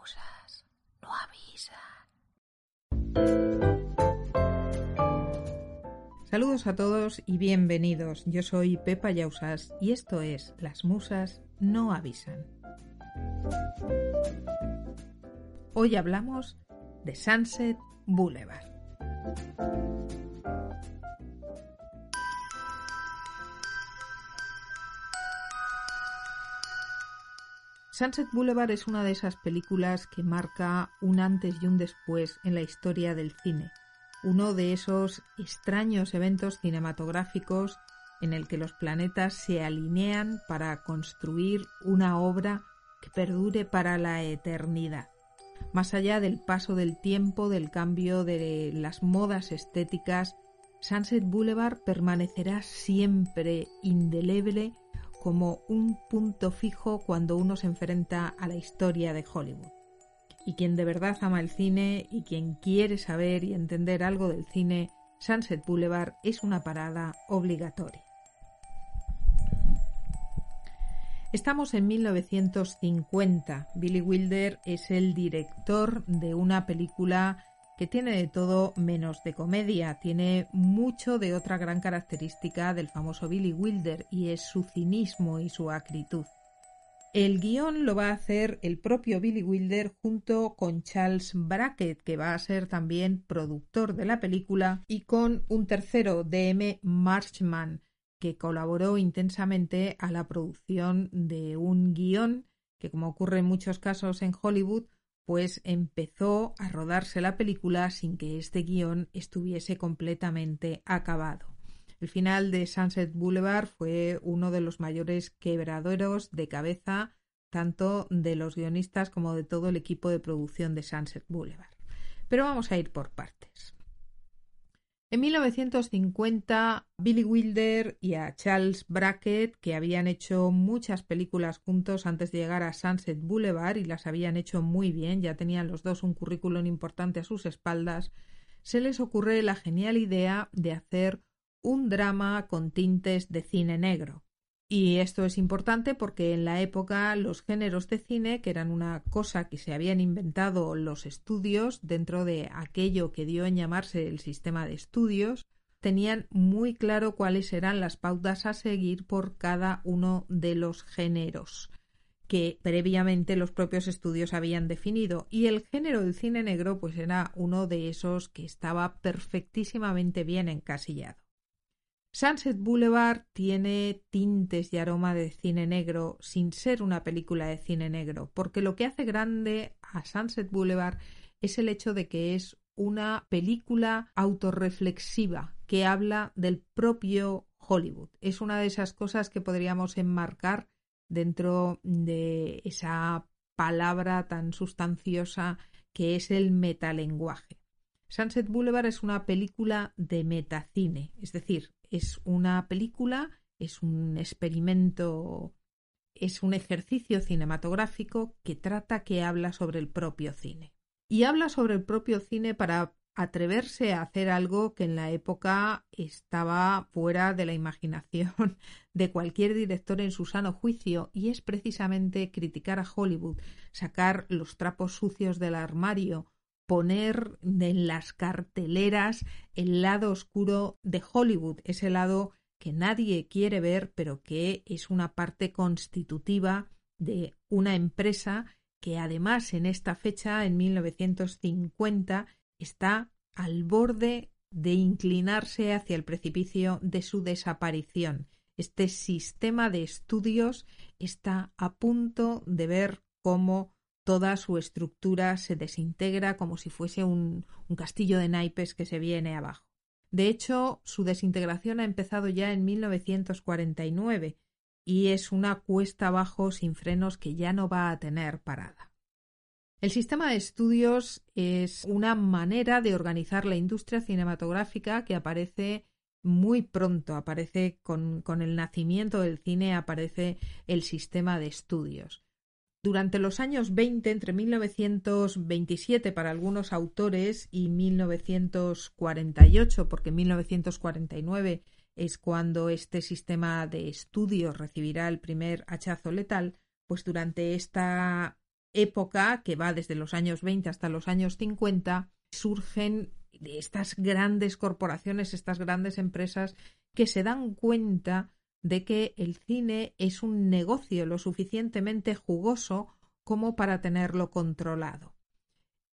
musas no avisan. Saludos a todos y bienvenidos. Yo soy Pepa Yausas y esto es Las musas no avisan. Hoy hablamos de Sunset Boulevard. Sunset Boulevard es una de esas películas que marca un antes y un después en la historia del cine. Uno de esos extraños eventos cinematográficos en el que los planetas se alinean para construir una obra que perdure para la eternidad. Más allá del paso del tiempo, del cambio de las modas estéticas, Sunset Boulevard permanecerá siempre indeleble como un punto fijo cuando uno se enfrenta a la historia de Hollywood. Y quien de verdad ama el cine y quien quiere saber y entender algo del cine, Sunset Boulevard es una parada obligatoria. Estamos en 1950. Billy Wilder es el director de una película que tiene de todo menos de comedia, tiene mucho de otra gran característica del famoso Billy Wilder y es su cinismo y su acritud. El guion lo va a hacer el propio Billy Wilder junto con Charles Brackett, que va a ser también productor de la película, y con un tercero, D.M. Marchman, que colaboró intensamente a la producción de un guion que, como ocurre en muchos casos en Hollywood, pues empezó a rodarse la película sin que este guion estuviese completamente acabado. El final de Sunset Boulevard fue uno de los mayores quebraderos de cabeza tanto de los guionistas como de todo el equipo de producción de Sunset Boulevard. Pero vamos a ir por partes. En 1950, Billy Wilder y a Charles Brackett, que habían hecho muchas películas juntos antes de llegar a Sunset Boulevard y las habían hecho muy bien, ya tenían los dos un currículum importante a sus espaldas, se les ocurre la genial idea de hacer un drama con tintes de cine negro. Y esto es importante porque en la época los géneros de cine, que eran una cosa que se habían inventado los estudios dentro de aquello que dio en llamarse el sistema de estudios, tenían muy claro cuáles eran las pautas a seguir por cada uno de los géneros que previamente los propios estudios habían definido y el género del cine negro pues era uno de esos que estaba perfectísimamente bien encasillado. Sunset Boulevard tiene tintes y aroma de cine negro sin ser una película de cine negro, porque lo que hace grande a Sunset Boulevard es el hecho de que es una película autorreflexiva que habla del propio Hollywood. Es una de esas cosas que podríamos enmarcar dentro de esa palabra tan sustanciosa que es el metalenguaje. Sunset Boulevard es una película de metacine, es decir, es una película, es un experimento, es un ejercicio cinematográfico que trata, que habla sobre el propio cine. Y habla sobre el propio cine para atreverse a hacer algo que en la época estaba fuera de la imaginación de cualquier director en su sano juicio y es precisamente criticar a Hollywood, sacar los trapos sucios del armario, poner en las carteleras el lado oscuro de Hollywood, ese lado que nadie quiere ver, pero que es una parte constitutiva de una empresa que además en esta fecha, en 1950, está al borde de inclinarse hacia el precipicio de su desaparición. Este sistema de estudios está a punto de ver cómo toda su estructura se desintegra como si fuese un, castillo de naipes que se viene abajo. De hecho, su desintegración ha empezado ya en 1949 y es una cuesta abajo sin frenos que ya no va a tener parada. El sistema de estudios es una manera de organizar la industria cinematográfica que aparece muy pronto, aparece con el nacimiento del cine, aparece el sistema de estudios. Durante los años 20, entre 1927 para algunos autores y 1948, porque en 1949 es cuando este sistema de estudios recibirá el primer hachazo letal, pues durante esta época, que va desde los años 20 hasta los años 50, surgen estas grandes corporaciones, estas grandes empresas que se dan cuenta de que el cine es un negocio lo suficientemente jugoso como para tenerlo controlado.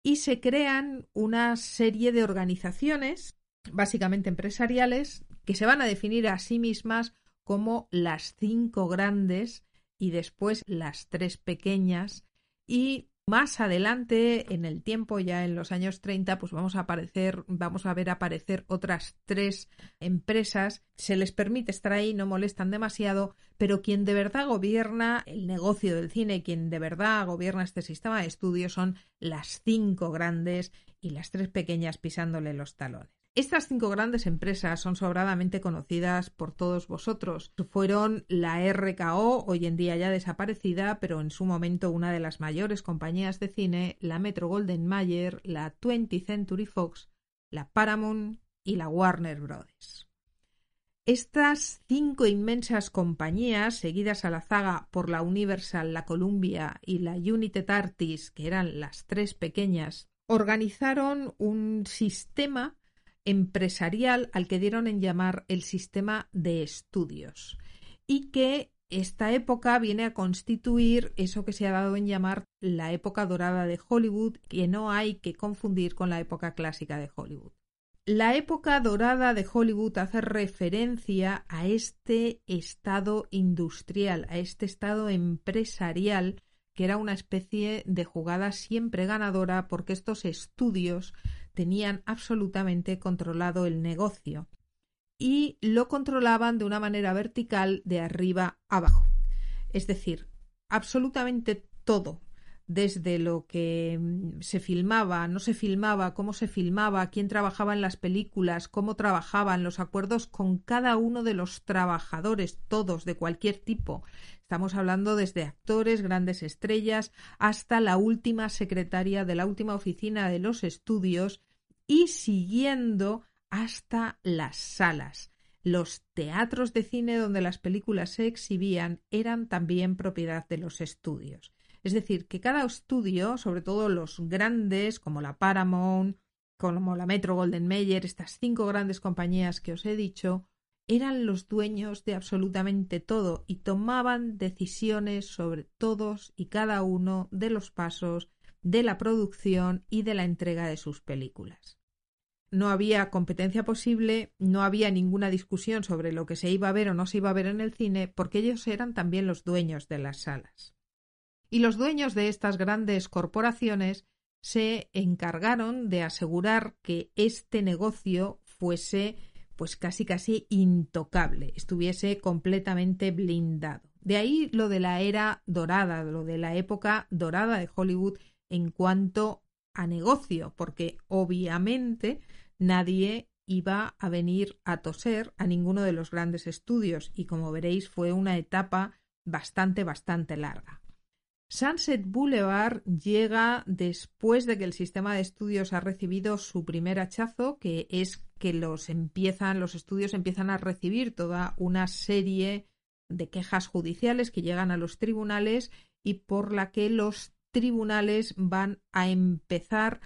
Y se crean una serie de organizaciones, básicamente empresariales, que se van a definir a sí mismas como las cinco grandes y después las tres pequeñas y más adelante en el tiempo, ya en los años 30, pues vamos a aparecer, vamos a ver aparecer otras tres empresas. Se les permite estar ahí, no molestan demasiado, pero quien de verdad gobierna el negocio del cine, quien de verdad gobierna este sistema de estudios son las cinco grandes y las tres pequeñas pisándole los talones. Estas cinco grandes empresas son sobradamente conocidas por todos vosotros. Fueron la RKO, hoy en día ya desaparecida, pero en su momento una de las mayores compañías de cine, la Metro Golden Mayer, la 20th Century Fox, la Paramount y la Warner Bros. Estas cinco inmensas compañías, seguidas a la zaga por la Universal, la Columbia y la United Artists, que eran las tres pequeñas, organizaron un sistema empresarial al que dieron en llamar el sistema de estudios y que esta época viene a constituir eso que se ha dado en llamar la época dorada de Hollywood, que no hay que confundir con la época clásica de Hollywood. La época dorada de Hollywood hace referencia a este estado industrial, a este estado empresarial, que era una especie de jugada siempre ganadora porque estos estudios tenían absolutamente controlado el negocio y lo controlaban de una manera vertical de arriba abajo. Es decir, absolutamente todo, desde lo que mm, se filmaba, no se filmaba, cómo se filmaba, quién trabajaba en las películas, cómo trabajaban, los acuerdos con cada uno de los trabajadores, todos, de cualquier tipo. Estamos hablando desde actores, grandes estrellas, hasta la última secretaria de la última oficina de los estudios y siguiendo hasta las salas. Los teatros de cine donde las películas se exhibían eran también propiedad de los estudios. Es decir, que cada estudio, sobre todo los grandes como la Paramount, como la Metro Golden Mayer, estas cinco grandes compañías que os he dicho, eran los dueños de absolutamente todo y tomaban decisiones sobre todos y cada uno de los pasos de la producción y de la entrega de sus películas. No había competencia posible, no había ninguna discusión sobre lo que se iba a ver o no se iba a ver en el cine, porque ellos eran también los dueños de las salas. Y los dueños de estas grandes corporaciones se encargaron de asegurar que este negocio fuese pues casi casi intocable, estuviese completamente blindado. De ahí lo de la era dorada, lo de la época dorada de Hollywood en cuanto a negocio, porque obviamente nadie iba a venir a toser a ninguno de los grandes estudios y como veréis fue una etapa bastante, bastante larga. Sunset Boulevard llega después de que el sistema de estudios ha recibido su primer hachazo, que es que los estudios empiezan a recibir toda una serie de quejas judiciales que llegan a los tribunales y por la que los tribunales van a empezar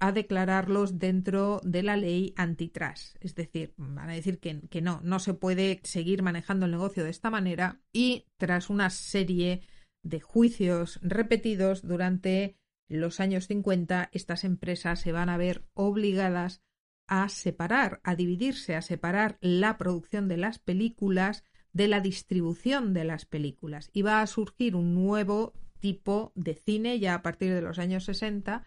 a declararlos dentro de la ley antitrust. Es decir, van a decir que, que, no, no se puede seguir manejando el negocio de esta manera y tras una serie de juicios repetidos durante los años 50, estas empresas se van a ver obligadas a separar, a dividirse, a separar la producción de las películas de la distribución de las películas. Y va a surgir un nuevo tipo de cine ya a partir de los años 60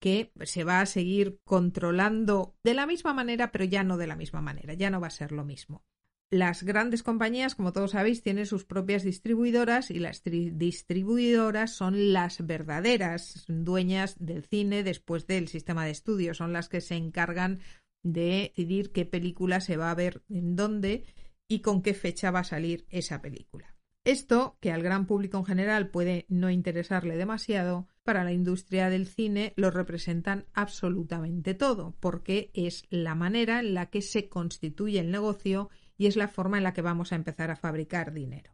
que se va a seguir controlando de la misma manera, pero ya no de la misma manera, ya no va a ser lo mismo. Las grandes compañías, como todos sabéis, tienen sus propias distribuidoras y las distribuidoras son las verdaderas dueñas del cine después del sistema de estudios, son las que se encargan de decidir qué película se va a ver en dónde y con qué fecha va a salir esa película. Esto, que al gran público en general puede no interesarle demasiado, para la industria del cine lo representan absolutamente todo, porque es la manera en la que se constituye el negocio y es la forma en la que vamos a empezar a fabricar dinero.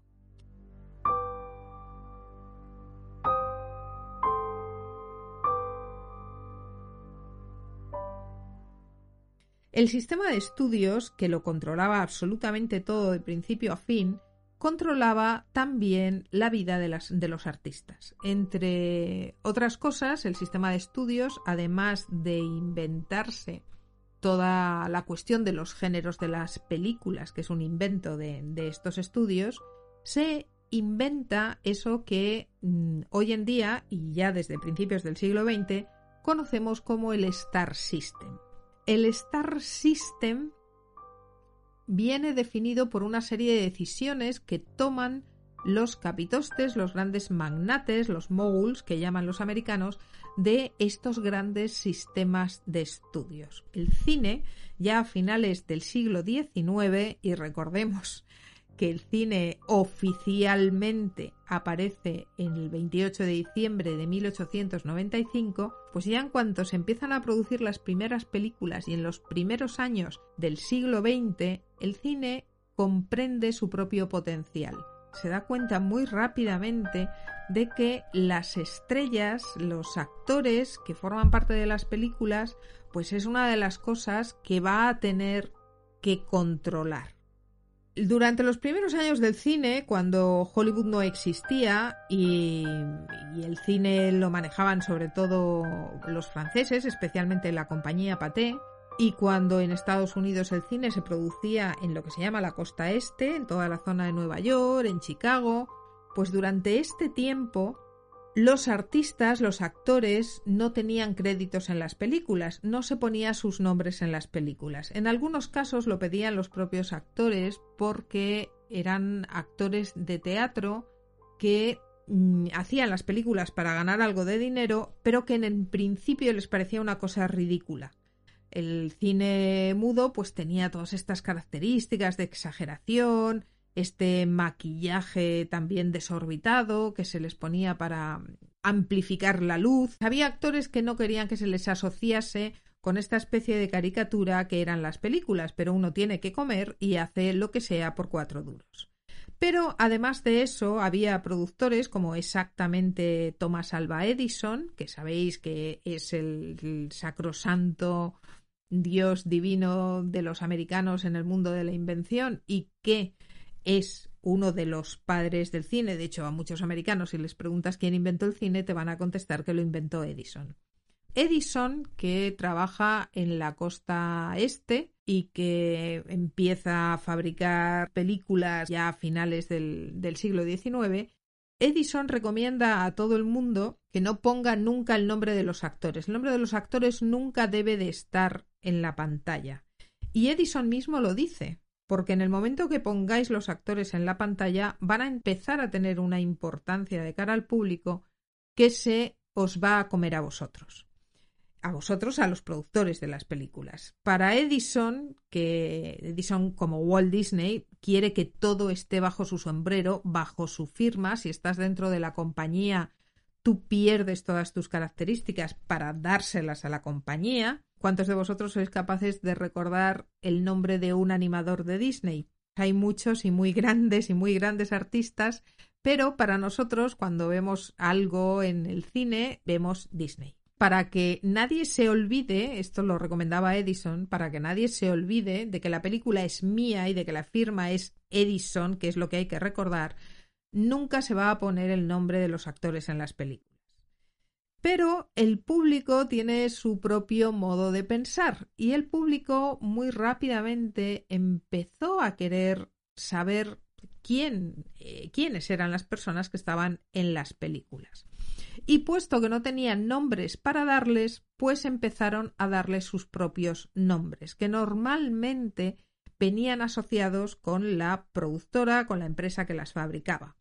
El sistema de estudios, que lo controlaba absolutamente todo de principio a fin, controlaba también la vida de, de, los artistas. Entre otras cosas, el sistema de estudios, además de inventarse toda la cuestión de los géneros de las películas, que es un invento de, estos estudios, se inventa eso que mm, hoy en día, y ya desde principios del siglo XX, conocemos como el Star System. El Star System viene definido por una serie de decisiones que toman los capitostes, los grandes magnates, los moguls que llaman los americanos, de estos grandes sistemas de estudios. El cine, ya a finales del siglo XIX, y recordemos que el cine oficialmente aparece en el 28 de diciembre de 1895, pues ya en cuanto se empiezan a producir las primeras películas y en los primeros años del siglo XX, el cine comprende su propio potencial. Se da cuenta muy rápidamente de que las estrellas, los actores que forman parte de las películas, pues es una de las cosas que va a tener que controlar. Durante los primeros años del cine, cuando Hollywood no existía y, el cine lo manejaban sobre todo los franceses, especialmente la compañía Pathé, y cuando en Estados Unidos el cine se producía en lo que se llama la costa este, en toda la zona de Nueva York, en Chicago, pues durante este tiempo los artistas, los actores, no tenían créditos en las películas, no se ponía sus nombres en las películas. En algunos casos lo pedían los propios actores porque eran actores de teatro que mm, hacían las películas para ganar algo de dinero, pero que en principio les parecía una cosa ridícula. El cine mudo pues tenía todas estas características de exageración, este maquillaje también desorbitado que se les ponía para amplificar la luz. Había actores que no querían que se les asociase con esta especie de caricatura que eran las películas, pero uno tiene que comer y hace lo que sea por cuatro duros. Pero además de eso, había productores como exactamente Thomas Alva Edison, que sabéis que es el sacrosanto dios divino de los americanos en el mundo de la invención y que es uno de los padres del cine. De hecho, a muchos americanos, si les preguntas quién inventó el cine, te van a contestar que lo inventó Edison. Edison, que trabaja en la costa este y que empieza a fabricar películas ya a finales del, siglo XIX, Edison recomienda a todo el mundo que no ponga nunca el nombre de los actores. El nombre de los actores nunca debe de estar en la pantalla. Y Edison mismo lo dice porque en el momento que pongáis los actores en la pantalla van a empezar a tener una importancia de cara al público que se os va a comer a vosotros. A vosotros, a los productores de las películas. Para Edison, que Edison como Walt Disney quiere que todo esté bajo su sombrero, bajo su firma, si estás dentro de la compañía, tú pierdes todas tus características para dárselas a la compañía ¿Cuántos de vosotros sois capaces de recordar el nombre de un animador de Disney? Hay muchos y muy grandes y muy grandes artistas, pero para nosotros cuando vemos algo en el cine vemos Disney. Para que nadie se olvide, esto lo recomendaba Edison, para que nadie se olvide de que la película es mía y de que la firma es Edison, que es lo que hay que recordar, nunca se va a poner el nombre de los actores en las películas. Pero el público tiene su propio modo de pensar y el público muy rápidamente empezó a querer saber quién, eh, quiénes eran las personas que estaban en las películas. Y puesto que no tenían nombres para darles, pues empezaron a darles sus propios nombres, que normalmente venían asociados con la productora, con la empresa que las fabricaba.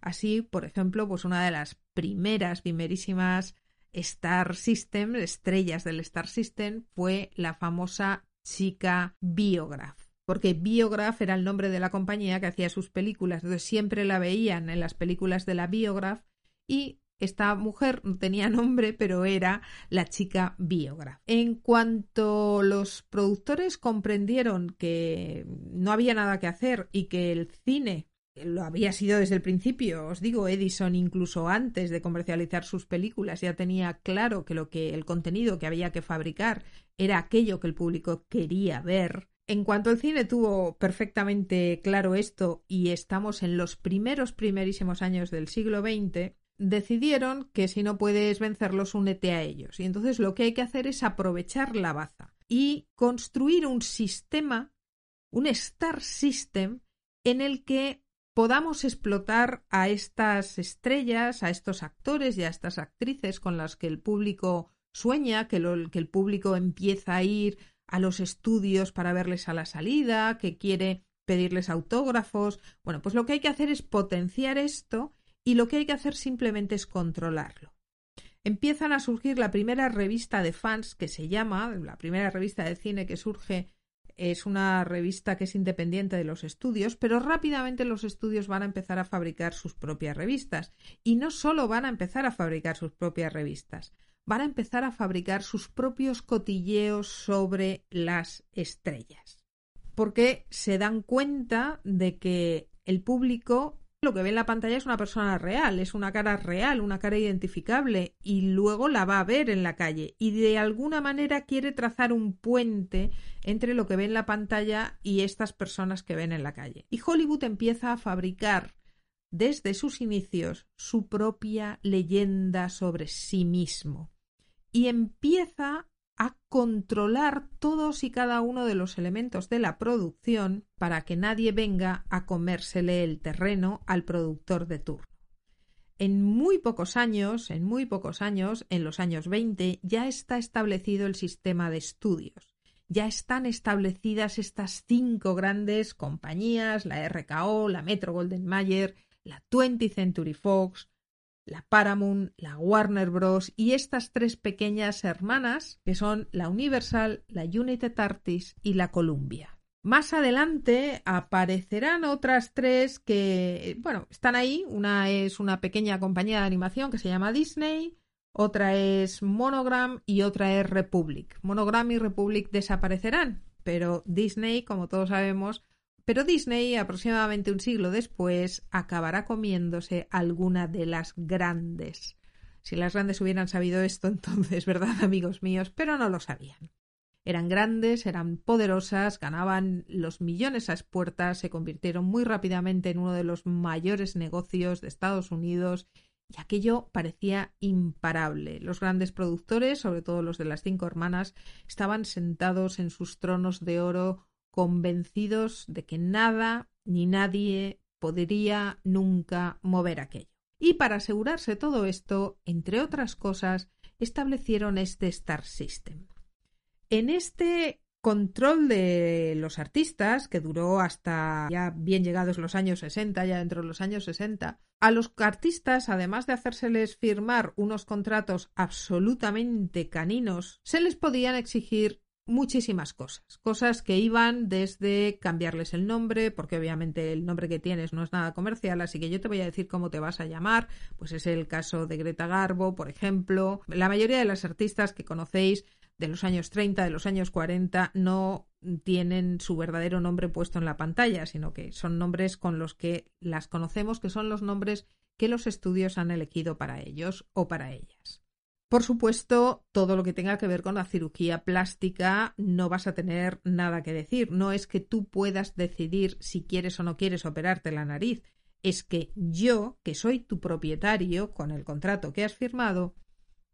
Así, por ejemplo, pues una de las primeras, primerísimas Star System, estrellas del Star System, fue la famosa chica Biograph. Porque Biograph era el nombre de la compañía que hacía sus películas. Entonces siempre la veían en las películas de la Biograph y esta mujer no tenía nombre, pero era la chica Biograph. En cuanto los productores comprendieron que no había nada que hacer y que el cine lo había sido desde el principio. Os digo, Edison incluso antes de comercializar sus películas ya tenía claro que lo que el contenido que había que fabricar era aquello que el público quería ver. En cuanto al cine tuvo perfectamente claro esto y estamos en los primeros primerísimos años del siglo XX, decidieron que si no puedes vencerlos, únete a ellos. Y entonces lo que hay que hacer es aprovechar la baza y construir un sistema, un Star System, en el que podamos explotar a estas estrellas, a estos actores y a estas actrices con las que el público sueña, que, que el público empieza a ir a los estudios para verles a la salida, que quiere pedirles autógrafos. Bueno, pues lo que hay que hacer es potenciar esto y lo que hay que hacer simplemente es controlarlo. Empiezan a surgir la primera revista de fans que se llama, la primera revista de cine que surge es una revista que es independiente de los estudios, pero rápidamente los estudios van a empezar a fabricar sus propias revistas. Y no solo van a empezar a fabricar sus propias revistas, van a empezar a fabricar sus propios cotilleos sobre las estrellas. Porque se dan cuenta de que el público lo que ve en la pantalla es una persona real, es una cara real, una cara identificable y luego la va a ver en la calle y de alguna manera quiere trazar un puente entre lo que ve en la pantalla y estas personas que ven en la calle. Y Hollywood empieza a fabricar desde sus inicios su propia leyenda sobre sí mismo y empieza a controlar todos y cada uno de los elementos de la producción para que nadie venga a comérsele el terreno al productor de turno. En muy pocos años, en muy pocos años, en los años 20, ya está establecido el sistema de estudios. Ya están establecidas estas cinco grandes compañías, la RKO, la Metro Golden Mayer, la 20th Century Fox, la Paramount, la Warner Bros. y estas tres pequeñas hermanas que son la Universal, la United Artists y la Columbia. Más adelante aparecerán otras tres que, bueno, están ahí. Una es una pequeña compañía de animación que se llama Disney, otra es Monogram y otra es Republic. Monogram y Republic desaparecerán, pero Disney, como todos sabemos, pero Disney, aproximadamente un siglo después, acabará comiéndose alguna de las grandes. Si las grandes hubieran sabido esto, entonces, ¿verdad, amigos míos? Pero no lo sabían. Eran grandes, eran poderosas, ganaban los millones a puertas, se convirtieron muy rápidamente en uno de los mayores negocios de Estados Unidos y aquello parecía imparable. Los grandes productores, sobre todo los de las cinco hermanas, estaban sentados en sus tronos de oro convencidos de que nada ni nadie podría nunca mover aquello. Y para asegurarse todo esto, entre otras cosas, establecieron este Star System. En este control de los artistas, que duró hasta ya bien llegados los años 60, ya dentro de los años 60, a los artistas, además de hacérseles firmar unos contratos absolutamente caninos, se les podían exigir muchísimas cosas, cosas que iban desde cambiarles el nombre, porque obviamente el nombre que tienes no es nada comercial, así que yo te voy a decir cómo te vas a llamar, pues es el caso de Greta Garbo, por ejemplo. La mayoría de las artistas que conocéis de los años 30, de los años 40, no tienen su verdadero nombre puesto en la pantalla, sino que son nombres con los que las conocemos, que son los nombres que los estudios han elegido para ellos o para ellas. Por supuesto, todo lo que tenga que ver con la cirugía plástica no vas a tener nada que decir. No es que tú puedas decidir si quieres o no quieres operarte la nariz. Es que yo, que soy tu propietario con el contrato que has firmado,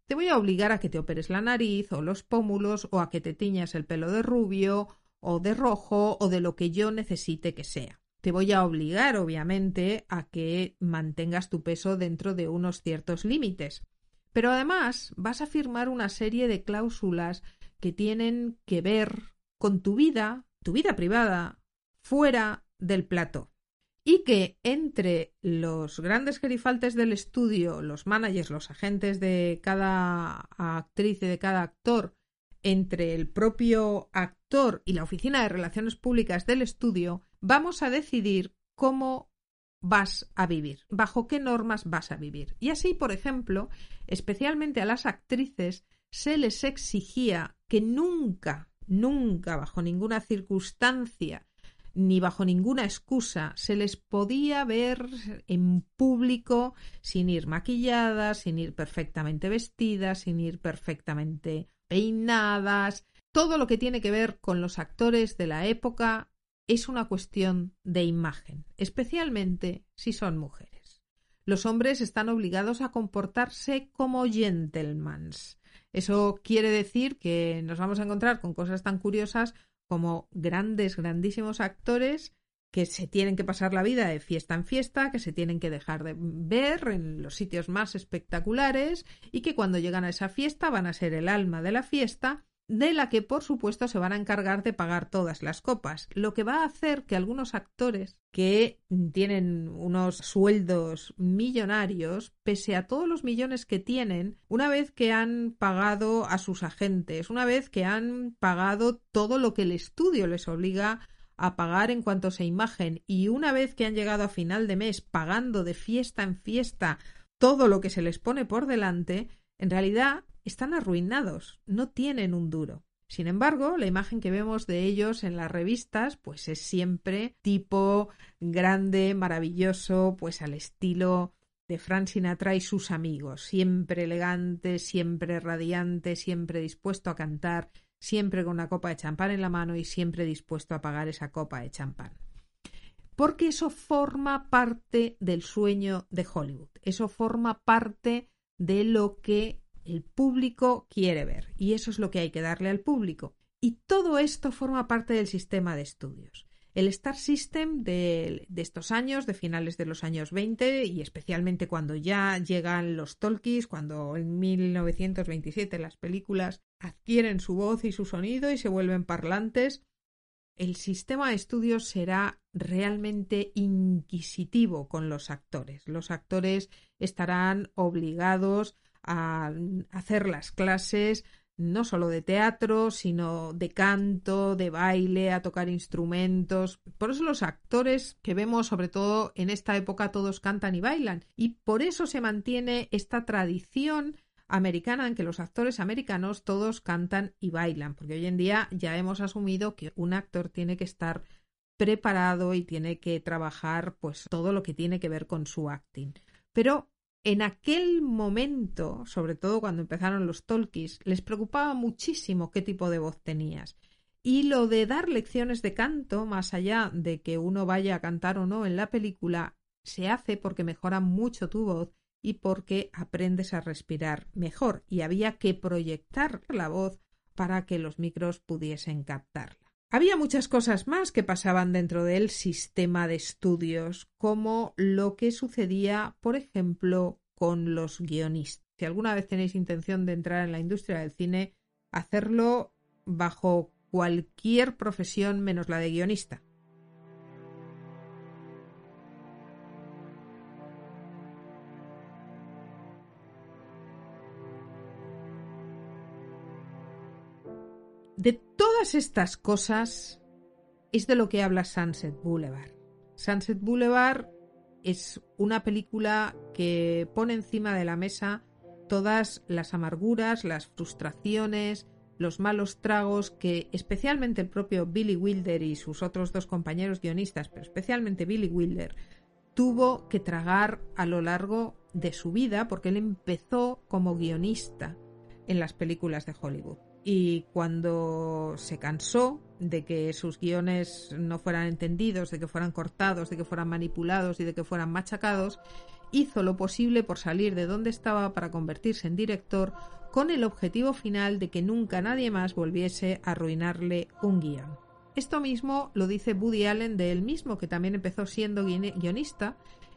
te voy a obligar a que te operes la nariz o los pómulos o a que te tiñas el pelo de rubio o de rojo o de lo que yo necesite que sea. Te voy a obligar, obviamente, a que mantengas tu peso dentro de unos ciertos límites. Pero además vas a firmar una serie de cláusulas que tienen que ver con tu vida, tu vida privada, fuera del plató. Y que entre los grandes gerifaltes del estudio, los managers, los agentes de cada actriz y de cada actor, entre el propio actor y la oficina de relaciones públicas del estudio, vamos a decidir cómo vas a vivir, bajo qué normas vas a vivir. Y así, por ejemplo, especialmente a las actrices, se les exigía que nunca, nunca, bajo ninguna circunstancia, ni bajo ninguna excusa se les podía ver en público sin ir maquilladas, sin ir perfectamente vestidas, sin ir perfectamente peinadas. Todo lo que tiene que ver con los actores de la época es una cuestión de imagen, especialmente si son mujeres. Los hombres están obligados a comportarse como gentlemans. Eso quiere decir que nos vamos a encontrar con cosas tan curiosas como grandes, grandísimos actores que se tienen que pasar la vida de fiesta en fiesta, que se tienen que dejar de ver en los sitios más espectaculares y que cuando llegan a esa fiesta van a ser el alma de la fiesta de la que por supuesto se van a encargar de pagar todas las copas, lo que va a hacer que algunos actores que tienen unos sueldos millonarios, pese a todos los millones que tienen, una vez que han pagado a sus agentes, una vez que han pagado todo lo que el estudio les obliga a pagar en cuanto se imagen y una vez que han llegado a final de mes pagando de fiesta en fiesta todo lo que se les pone por delante, en realidad están arruinados, no tienen un duro. Sin embargo, la imagen que vemos de ellos en las revistas, pues es siempre tipo grande, maravilloso, pues al estilo de Frank Sinatra y sus amigos, siempre elegante, siempre radiante, siempre dispuesto a cantar, siempre con una copa de champán en la mano y siempre dispuesto a pagar esa copa de champán. Porque eso forma parte del sueño de Hollywood, eso forma parte de lo que el público quiere ver y eso es lo que hay que darle al público. Y todo esto forma parte del sistema de estudios. El Star System de, estos años, de finales de los años 20 y especialmente cuando ya llegan los talkies, cuando en 1927 las películas adquieren su voz y su sonido y se vuelven parlantes, el sistema de estudios será realmente inquisitivo con los actores. Los actores estarán obligados a hacer las clases no solo de teatro, sino de canto, de baile, a tocar instrumentos. Por eso los actores que vemos, sobre todo en esta época, todos cantan y bailan. Y por eso se mantiene esta tradición americana en que los actores americanos todos cantan y bailan, porque hoy en día ya hemos asumido que un actor tiene que estar preparado y tiene que trabajar pues todo lo que tiene que ver con su acting. Pero en aquel momento, sobre todo cuando empezaron los talkies, les preocupaba muchísimo qué tipo de voz tenías. Y lo de dar lecciones de canto, más allá de que uno vaya a cantar o no en la película, se hace porque mejora mucho tu voz y porque aprendes a respirar mejor. Y había que proyectar la voz para que los micros pudiesen captarla. Había muchas cosas más que pasaban dentro del sistema de estudios, como lo que sucedía, por ejemplo, con los guionistas. Si alguna vez tenéis intención de entrar en la industria del cine, hacerlo bajo cualquier profesión menos la de guionista. De todas estas cosas es de lo que habla Sunset Boulevard. Sunset Boulevard es una película que pone encima de la mesa todas las amarguras, las frustraciones, los malos tragos que especialmente el propio Billy Wilder y sus otros dos compañeros guionistas, pero especialmente Billy Wilder, tuvo que tragar a lo largo de su vida porque él empezó como guionista en las películas de Hollywood y cuando se cansó de que sus guiones no fueran entendidos, de que fueran cortados, de que fueran manipulados y de que fueran machacados, hizo lo posible por salir de donde estaba para convertirse en director con el objetivo final de que nunca nadie más volviese a arruinarle un guion. Esto mismo lo dice Woody Allen de él mismo, que también empezó siendo guionista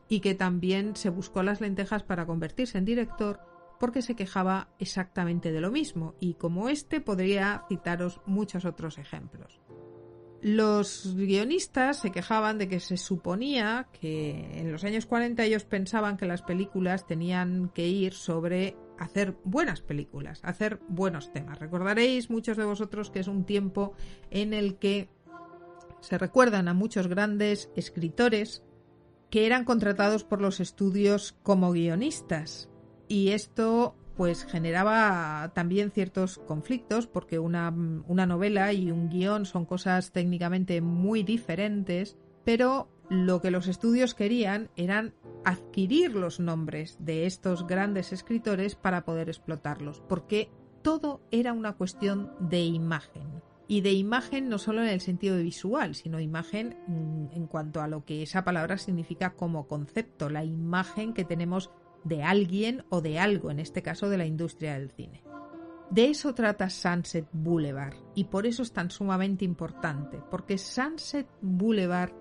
y que también se buscó las lentejas para convertirse en director porque se quejaba exactamente de lo mismo, y como este podría citaros muchos otros ejemplos. Los guionistas se quejaban de que se suponía que en los años 40 ellos pensaban que las películas tenían que ir sobre hacer buenas películas, hacer buenos temas. Recordaréis muchos de vosotros que es un tiempo en el que se recuerdan a muchos grandes escritores que eran contratados por los estudios como guionistas y esto pues generaba también ciertos conflictos porque una, una novela y un guion son cosas técnicamente muy diferentes, pero lo que los estudios querían eran adquirir los nombres de estos grandes escritores para poder explotarlos, porque todo era una cuestión de imagen. Y de imagen no solo en el sentido visual, sino imagen mm, en cuanto a lo que esa palabra significa como concepto, la imagen que tenemos de alguien o de algo, en este caso de la industria del cine. De eso trata Sunset Boulevard y por eso es tan sumamente importante, porque Sunset Boulevard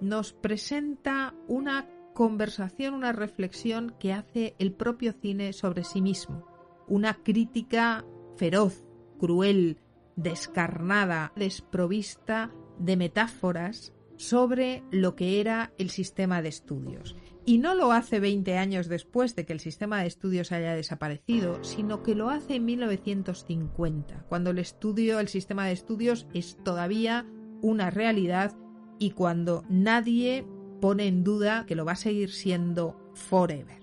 nos presenta una conversación, una reflexión que hace el propio cine sobre sí mismo, una crítica feroz, cruel, descarnada, desprovista de metáforas sobre lo que era el sistema de estudios. Y no lo hace 20 años después de que el sistema de estudios haya desaparecido, sino que lo hace en 1950, cuando el estudio, el sistema de estudios es todavía una realidad y cuando nadie pone en duda que lo va a seguir siendo forever.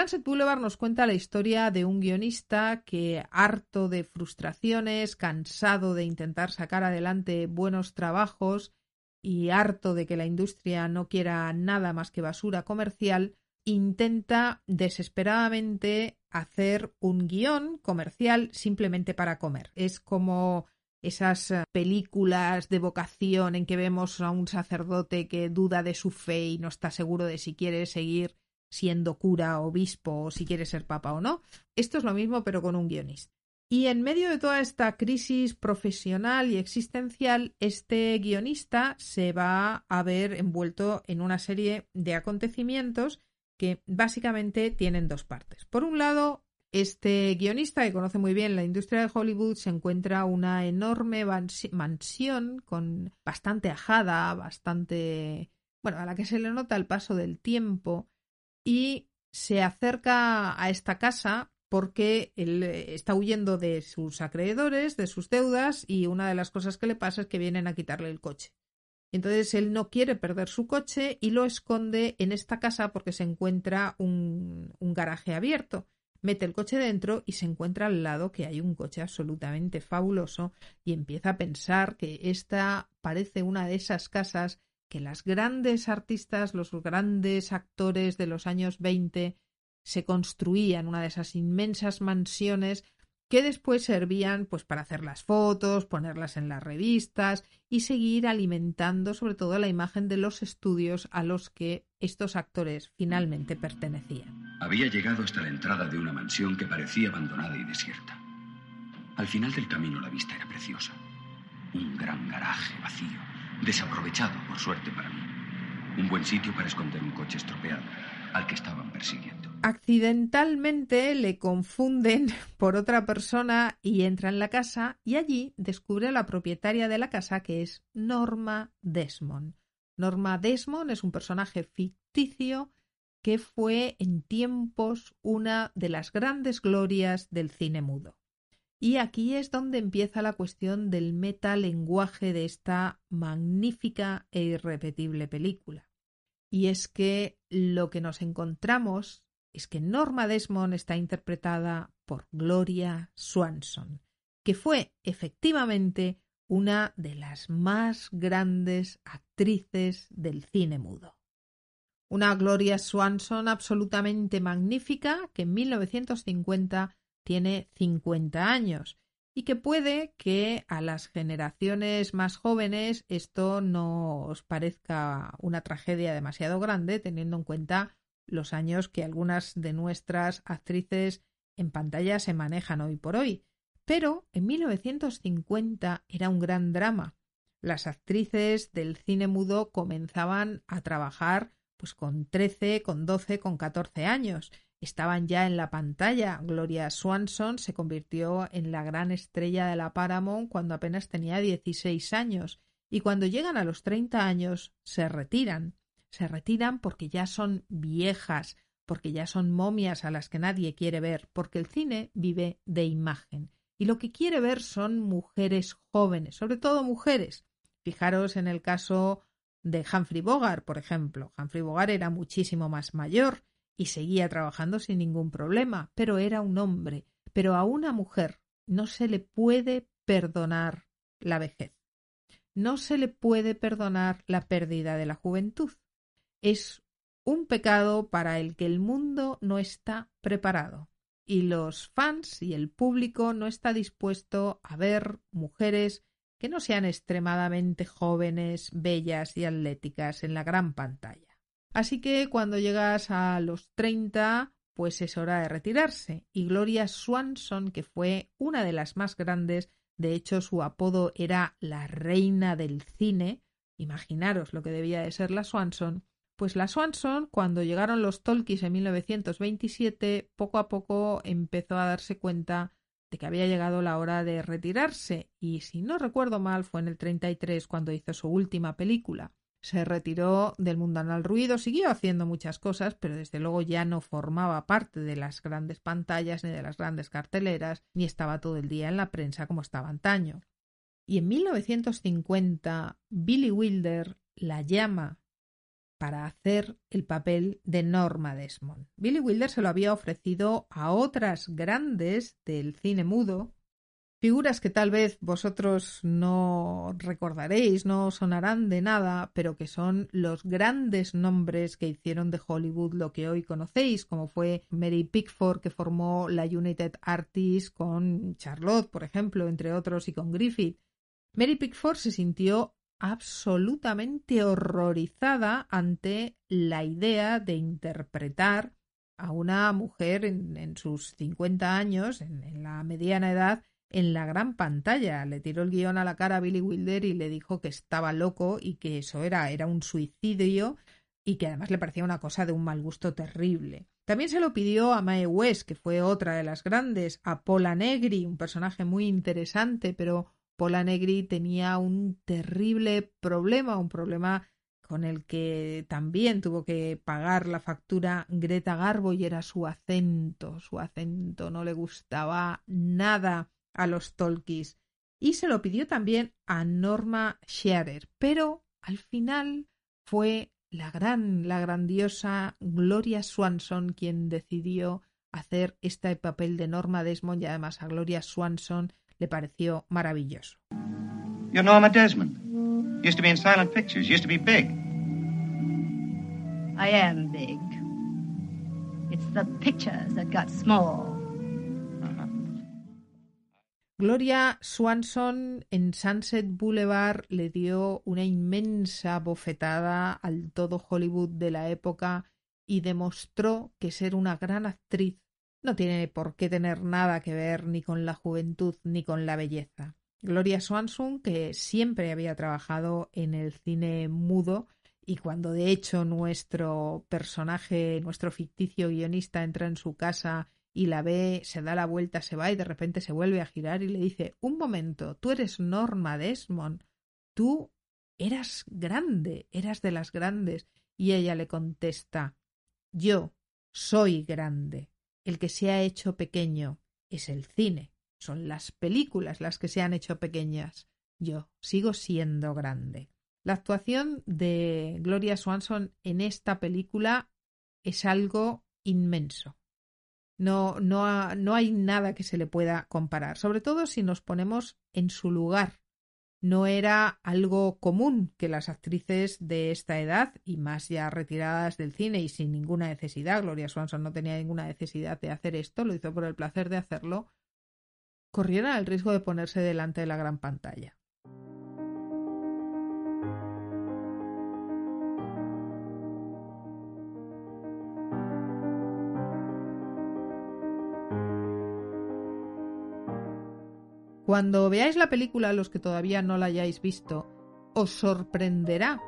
Sunset Boulevard nos cuenta la historia de un guionista que, harto de frustraciones, cansado de intentar sacar adelante buenos trabajos y harto de que la industria no quiera nada más que basura comercial, intenta desesperadamente hacer un guion comercial simplemente para comer. Es como esas eh, películas de vocación en que vemos a un sacerdote que duda de su fe y no está seguro de si quiere seguir siendo cura, obispo o si quiere ser papa o no. Esto es lo mismo pero con un guionista. Y en medio de toda esta crisis profesional y existencial, este guionista se va a ver envuelto en una serie de acontecimientos que básicamente tienen dos partes. Por un lado, este guionista, que conoce muy bien la industria de Hollywood, se encuentra una enorme mansión con bastante ajada, bastante. bueno, a la que se le nota el paso del tiempo, y se acerca a esta casa porque él eh, está huyendo de sus acreedores, de sus deudas, y una de las cosas que le pasa es que vienen a quitarle el coche. Entonces él no quiere perder su coche y lo esconde en esta casa porque se encuentra un, un garaje abierto. Mete el coche dentro y se encuentra al lado que hay un coche absolutamente fabuloso y empieza a pensar que esta parece una de esas casas que las grandes artistas, los grandes actores de los años 20 se construían una de esas inmensas mansiones que después servían pues para hacer las fotos, ponerlas en las revistas y seguir alimentando sobre todo la imagen de los estudios a los que estos actores finalmente pertenecían. Había llegado hasta la entrada de una mansión que parecía abandonada y desierta. Al final del camino la vista era preciosa. Un gran garaje vacío Desaprovechado, por suerte para mí. Un buen sitio para esconder un coche estropeado al que estaban persiguiendo. Accidentalmente le confunden por otra persona y entra en la casa y allí descubre a la propietaria de la casa que es Norma Desmond. Norma Desmond es un personaje ficticio que fue en tiempos una de las grandes glorias del cine mudo. Y aquí es donde empieza la cuestión del metalenguaje de esta magnífica e irrepetible película. Y es que lo que nos encontramos es que Norma Desmond está interpretada por Gloria Swanson, que fue efectivamente una de las más grandes actrices del cine mudo. Una Gloria Swanson absolutamente magnífica que en 1950 tiene 50 años y que puede que a las generaciones más jóvenes esto no os parezca una tragedia demasiado grande teniendo en cuenta los años que algunas de nuestras actrices en pantalla se manejan hoy por hoy. Pero en 1950 era un gran drama. Las actrices del cine mudo comenzaban a trabajar pues con 13, con 12, con 14 años. Estaban ya en la pantalla. Gloria Swanson se convirtió en la gran estrella de la Paramount cuando apenas tenía 16 años y cuando llegan a los 30 años se retiran. Se retiran porque ya son viejas, porque ya son momias a las que nadie quiere ver, porque el cine vive de imagen. Y lo que quiere ver son mujeres jóvenes, sobre todo mujeres. Fijaros en el caso de Humphrey Bogart, por ejemplo. Humphrey Bogart era muchísimo más mayor y seguía trabajando sin ningún problema, pero era un hombre. Pero a una mujer no se le puede perdonar la vejez. No se le puede perdonar la pérdida de la juventud. Es un pecado para el que el mundo no está preparado y los fans y el público no está dispuesto a ver mujeres que no sean extremadamente jóvenes, bellas y atléticas en la gran pantalla. Así que cuando llegas a los 30, pues es hora de retirarse. Y Gloria Swanson, que fue una de las más grandes, de hecho su apodo era la reina del cine, imaginaros lo que debía de ser la Swanson, pues la Swanson, cuando llegaron los Tolkies en 1927, poco a poco empezó a darse cuenta de que había llegado la hora de retirarse, y si no recuerdo mal, fue en el 33 cuando hizo su última película. Se retiró del mundanal ruido, siguió haciendo muchas cosas, pero desde luego ya no formaba parte de las grandes pantallas ni de las grandes carteleras, ni estaba todo el día en la prensa como estaba antaño. Y en 1950, Billy Wilder la llama para hacer el papel de Norma Desmond. Billy Wilder se lo había ofrecido a otras grandes del cine mudo, figuras que tal vez vosotros no recordaréis, no sonarán de nada, pero que son los grandes nombres que hicieron de Hollywood lo que hoy conocéis, como fue Mary Pickford, que formó la United Artists con Charlotte, por ejemplo, entre otros, y con Griffith. Mary Pickford se sintió absolutamente horrorizada ante la idea de interpretar a una mujer en, sus 50 años, en, la mediana edad, en la gran pantalla. Le tiró el guion a la cara a Billy Wilder y le dijo que estaba loco y que eso era, era un suicidio y que además le parecía una cosa de un mal gusto terrible. También se lo pidió a Mae West, que fue otra de las grandes, a Paula Negri, un personaje muy interesante, pero Pola Negri tenía un terrible problema, un problema con el que también tuvo que pagar la factura Greta Garbo y era su acento. Su acento no le gustaba nada a los Tolkis. Y se lo pidió también a Norma Scherer, pero al final fue la gran, la grandiosa Gloria Swanson quien decidió hacer este papel de Norma Desmond y además a Gloria Swanson le pareció maravilloso. You're Norma Desmond. Used to be in silent pictures. Used to be big. I am big. It's the pictures that got small. Gloria Swanson en Sunset Boulevard le dio una inmensa bofetada al todo Hollywood de la época y demostró que ser una gran actriz no tiene por qué tener nada que ver ni con la juventud ni con la belleza. Gloria Swanson, que siempre había trabajado en el cine mudo, y cuando de hecho nuestro personaje, nuestro ficticio guionista entra en su casa y la ve, se da la vuelta, se va y de repente se vuelve a girar y le dice Un momento, tú eres Norma Desmond, tú eras grande, eras de las grandes. Y ella le contesta Yo soy grande. El que se ha hecho pequeño es el cine, son las películas las que se han hecho pequeñas. Yo sigo siendo grande. La actuación de Gloria Swanson en esta película es algo inmenso. No, no, no hay nada que se le pueda comparar, sobre todo si nos ponemos en su lugar no era algo común que las actrices de esta edad y más ya retiradas del cine y sin ninguna necesidad, Gloria Swanson no tenía ninguna necesidad de hacer esto, lo hizo por el placer de hacerlo, corrieran el riesgo de ponerse delante de la gran pantalla. Cuando veáis la película, los que todavía no la hayáis visto, os sorprenderá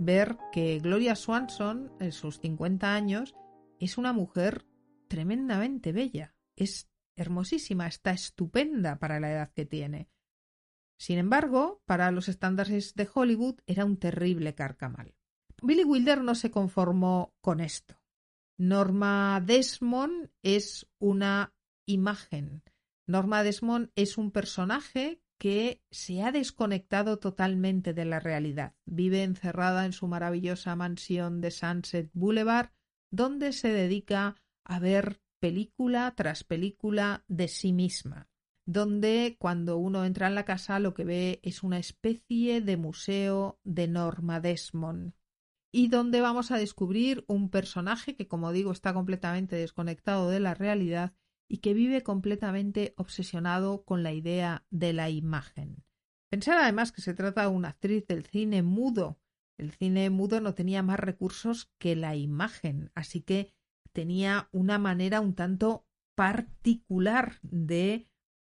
ver que Gloria Swanson, en sus 50 años, es una mujer tremendamente bella. Es hermosísima, está estupenda para la edad que tiene. Sin embargo, para los estándares de Hollywood era un terrible carcamal. Billy Wilder no se conformó con esto. Norma Desmond es una imagen. Norma Desmond es un personaje que se ha desconectado totalmente de la realidad. Vive encerrada en su maravillosa mansión de Sunset Boulevard, donde se dedica a ver película tras película de sí misma donde cuando uno entra en la casa lo que ve es una especie de museo de Norma Desmond y donde vamos a descubrir un personaje que, como digo, está completamente desconectado de la realidad y que vive completamente obsesionado con la idea de la imagen. Pensar además que se trata de una actriz del cine mudo. El cine mudo no tenía más recursos que la imagen, así que tenía una manera un tanto particular de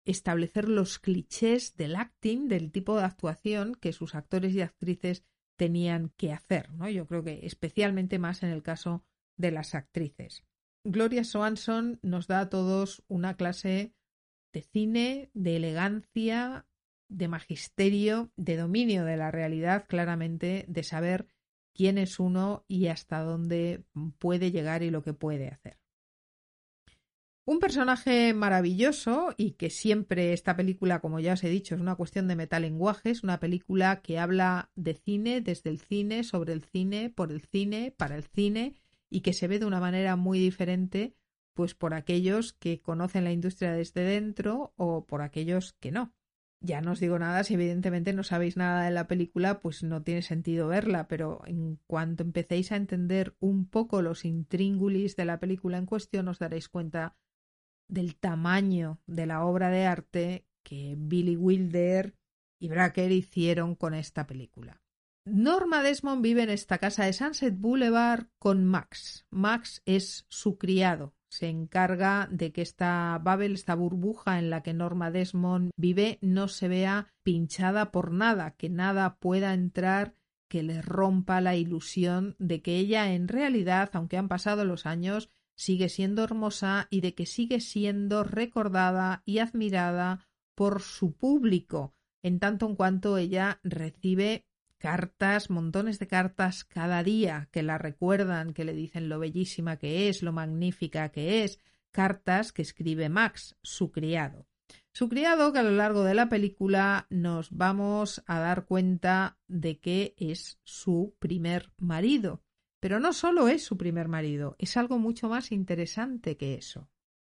establecer los clichés del acting, del tipo de actuación que sus actores y actrices tenían que hacer, ¿no? Yo creo que especialmente más en el caso de las actrices. Gloria Swanson nos da a todos una clase de cine, de elegancia, de magisterio, de dominio de la realidad, claramente, de saber quién es uno y hasta dónde puede llegar y lo que puede hacer. Un personaje maravilloso y que siempre esta película, como ya os he dicho, es una cuestión de metalenguaje, es una película que habla de cine, desde el cine, sobre el cine, por el cine, para el cine y que se ve de una manera muy diferente pues por aquellos que conocen la industria desde dentro o por aquellos que no. Ya no os digo nada, si evidentemente no sabéis nada de la película, pues no tiene sentido verla, pero en cuanto empecéis a entender un poco los intríngulis de la película en cuestión, os daréis cuenta del tamaño de la obra de arte que Billy Wilder y Bracker hicieron con esta película. Norma Desmond vive en esta casa de Sunset Boulevard con Max. Max es su criado. Se encarga de que esta Babel, esta burbuja en la que Norma Desmond vive, no se vea pinchada por nada, que nada pueda entrar que le rompa la ilusión de que ella en realidad, aunque han pasado los años, sigue siendo hermosa y de que sigue siendo recordada y admirada por su público, en tanto en cuanto ella recibe cartas, montones de cartas cada día que la recuerdan, que le dicen lo bellísima que es, lo magnífica que es, cartas que escribe Max, su criado. Su criado que a lo largo de la película nos vamos a dar cuenta de que es su primer marido. Pero no solo es su primer marido, es algo mucho más interesante que eso.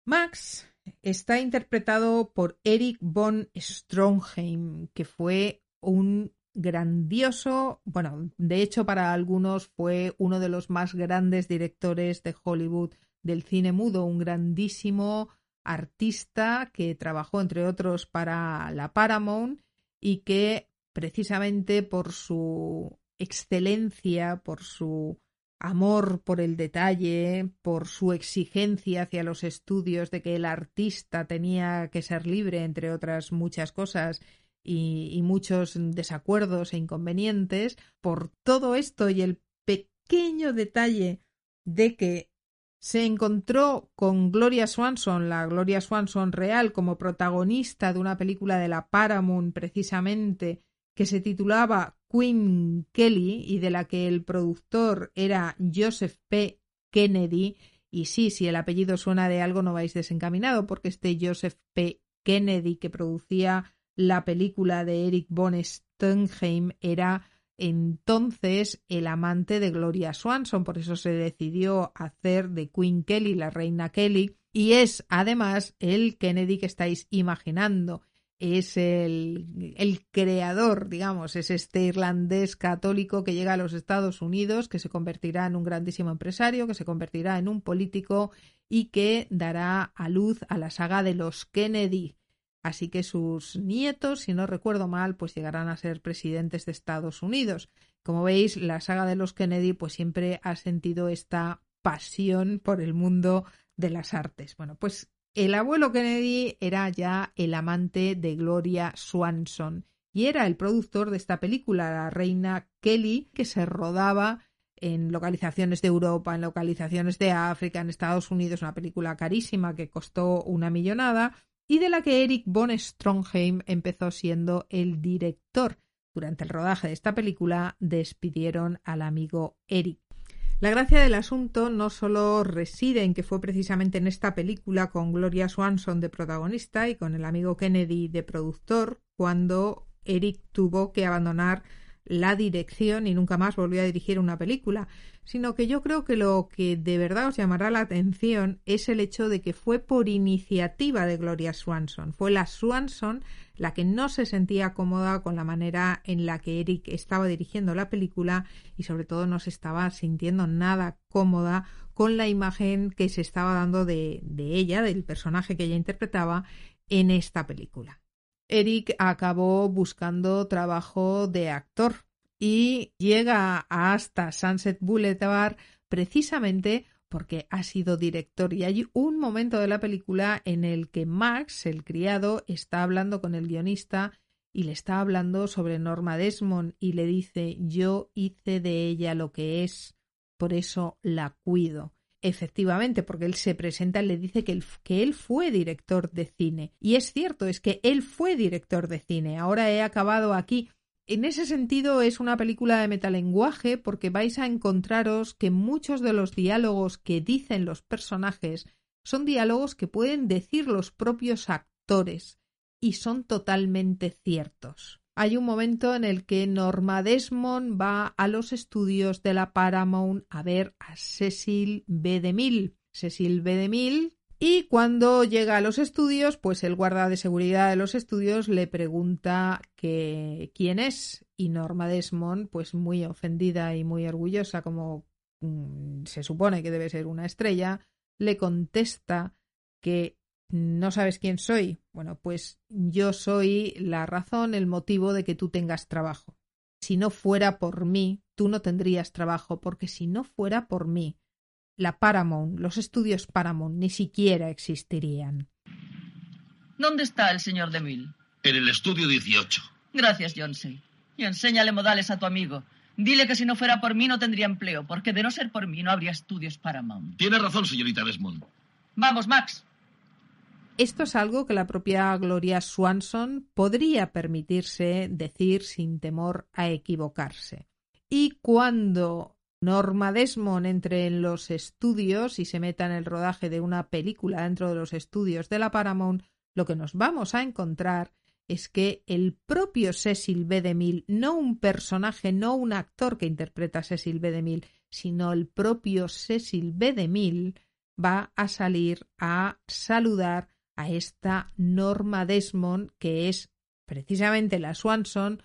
Max está interpretado por Eric von Strongheim, que fue un grandioso, bueno, de hecho para algunos fue uno de los más grandes directores de Hollywood del cine mudo, un grandísimo artista que trabajó entre otros para la Paramount y que precisamente por su excelencia, por su amor por el detalle, por su exigencia hacia los estudios de que el artista tenía que ser libre, entre otras muchas cosas, y, muchos desacuerdos e inconvenientes, por todo esto y el pequeño detalle de que se encontró con Gloria Swanson, la Gloria Swanson real, como protagonista de una película de la Paramount precisamente que se titulaba Queen Kelly y de la que el productor era Joseph P. Kennedy. Y sí, si el apellido suena de algo no vais desencaminado porque este Joseph P. Kennedy que producía la película de Eric von Stonheim era entonces el amante de Gloria Swanson, por eso se decidió hacer de Queen Kelly la reina Kelly. Y es además el Kennedy que estáis imaginando. Es el, el, creador, digamos, es este irlandés católico que llega a los Estados Unidos, que se convertirá en un grandísimo empresario, que se convertirá en un político y que dará a luz a la saga de los Kennedy. Así que sus nietos, si no recuerdo mal, pues llegarán a ser presidentes de Estados Unidos. Como veis, la saga de los Kennedy pues siempre ha sentido esta pasión por el mundo de las artes. Bueno, pues el abuelo Kennedy era ya el amante de Gloria Swanson y era el productor de esta película, La Reina Kelly, que se rodaba en localizaciones de Europa, en localizaciones de África, en Estados Unidos, una película carísima que costó una millonada y de la que Eric von Strongheim empezó siendo el director. Durante el rodaje de esta película despidieron al amigo Eric. La gracia del asunto no solo reside en que fue precisamente en esta película con Gloria Swanson de protagonista y con el amigo Kennedy de productor cuando Eric tuvo que abandonar la dirección y nunca más volvió a dirigir una película, sino que yo creo que lo que de verdad os llamará la atención es el hecho de que fue por iniciativa de Gloria Swanson. Fue la Swanson la que no se sentía cómoda con la manera en la que Eric estaba dirigiendo la película y sobre todo no se estaba sintiendo nada cómoda con la imagen que se estaba dando de, de ella, del personaje que ella interpretaba en esta película. Eric acabó buscando trabajo de actor y llega hasta Sunset Boulevard precisamente porque ha sido director. Y hay un momento de la película en el que Max, el criado, está hablando con el guionista y le está hablando sobre Norma Desmond y le dice yo hice de ella lo que es, por eso la cuido efectivamente, porque él se presenta y le dice que él, que él fue director de cine. Y es cierto, es que él fue director de cine. Ahora he acabado aquí. En ese sentido es una película de metalenguaje porque vais a encontraros que muchos de los diálogos que dicen los personajes son diálogos que pueden decir los propios actores y son totalmente ciertos hay un momento en el que Norma Desmond va a los estudios de la Paramount a ver a Cecil B. DeMille. Cecil B. DeMille y cuando llega a los estudios, pues el guarda de seguridad de los estudios le pregunta que quién es y Norma Desmond, pues muy ofendida y muy orgullosa, como mm, se supone que debe ser una estrella, le contesta que no sabes quién soy. Bueno, pues yo soy la razón, el motivo de que tú tengas trabajo. Si no fuera por mí, tú no tendrías trabajo, porque si no fuera por mí, la Paramount, los estudios Paramount, ni siquiera existirían. ¿Dónde está el señor DeMille? En el estudio 18. Gracias, Johnsey. Y enséñale modales a tu amigo. Dile que si no fuera por mí no tendría empleo, porque de no ser por mí no habría estudios Paramount. Tiene razón, señorita Desmond. Vamos, Max. Esto es algo que la propia Gloria Swanson podría permitirse decir sin temor a equivocarse. Y cuando Norma Desmond entre en los estudios y se meta en el rodaje de una película dentro de los estudios de la Paramount, lo que nos vamos a encontrar es que el propio Cecil B. DeMille, no un personaje, no un actor que interpreta a Cecil B. DeMille, sino el propio Cecil B. DeMille, va a salir a saludar a esta Norma Desmond, que es precisamente la Swanson,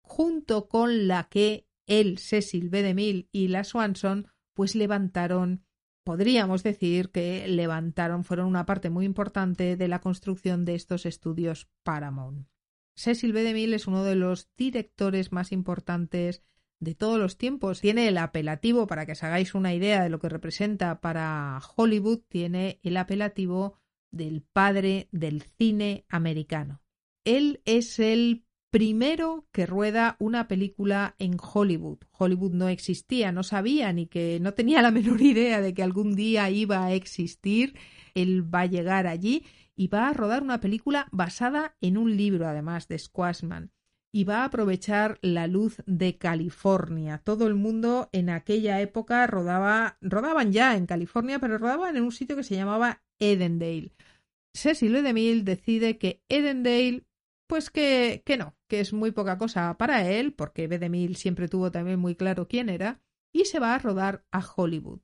junto con la que él, Cecil B. DeMille y la Swanson, pues levantaron, podríamos decir que levantaron, fueron una parte muy importante de la construcción de estos estudios Paramount. Cecil B. DeMille es uno de los directores más importantes de todos los tiempos. Tiene el apelativo, para que os hagáis una idea de lo que representa para Hollywood, tiene el apelativo del padre del cine americano. Él es el primero que rueda una película en Hollywood. Hollywood no existía, no sabía ni que no tenía la menor idea de que algún día iba a existir. Él va a llegar allí y va a rodar una película basada en un libro, además de Squashman. Y va a aprovechar la luz de California. Todo el mundo en aquella época rodaba, rodaban ya en California, pero rodaban en un sitio que se llamaba Edendale. Cecil DeMille decide que Edendale, pues que, que no, que es muy poca cosa para él, porque DeMille siempre tuvo también muy claro quién era, y se va a rodar a Hollywood.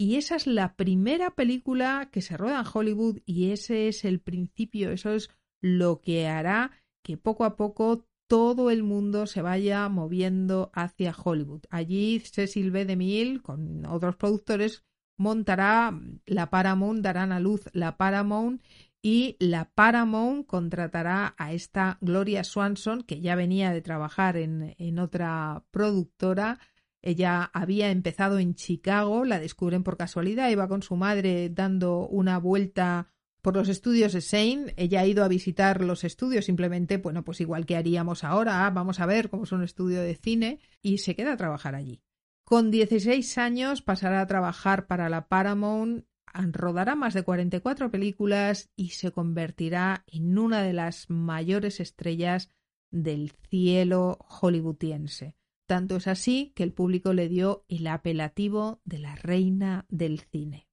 Y esa es la primera película que se rueda en Hollywood y ese es el principio, eso es lo que hará que poco a poco todo el mundo se vaya moviendo hacia Hollywood. Allí Cecil B. DeMille, con otros productores, montará la Paramount, darán a luz la Paramount y la Paramount contratará a esta Gloria Swanson, que ya venía de trabajar en, en otra productora. Ella había empezado en Chicago, la descubren por casualidad, iba con su madre dando una vuelta por los estudios de Shane. Ella ha ido a visitar los estudios simplemente, bueno, pues igual que haríamos ahora, ah, vamos a ver cómo es un estudio de cine y se queda a trabajar allí. Con 16 años pasará a trabajar para la Paramount, rodará más de 44 películas y se convertirá en una de las mayores estrellas del cielo hollywoodiense. Tanto es así que el público le dio el apelativo de la reina del cine.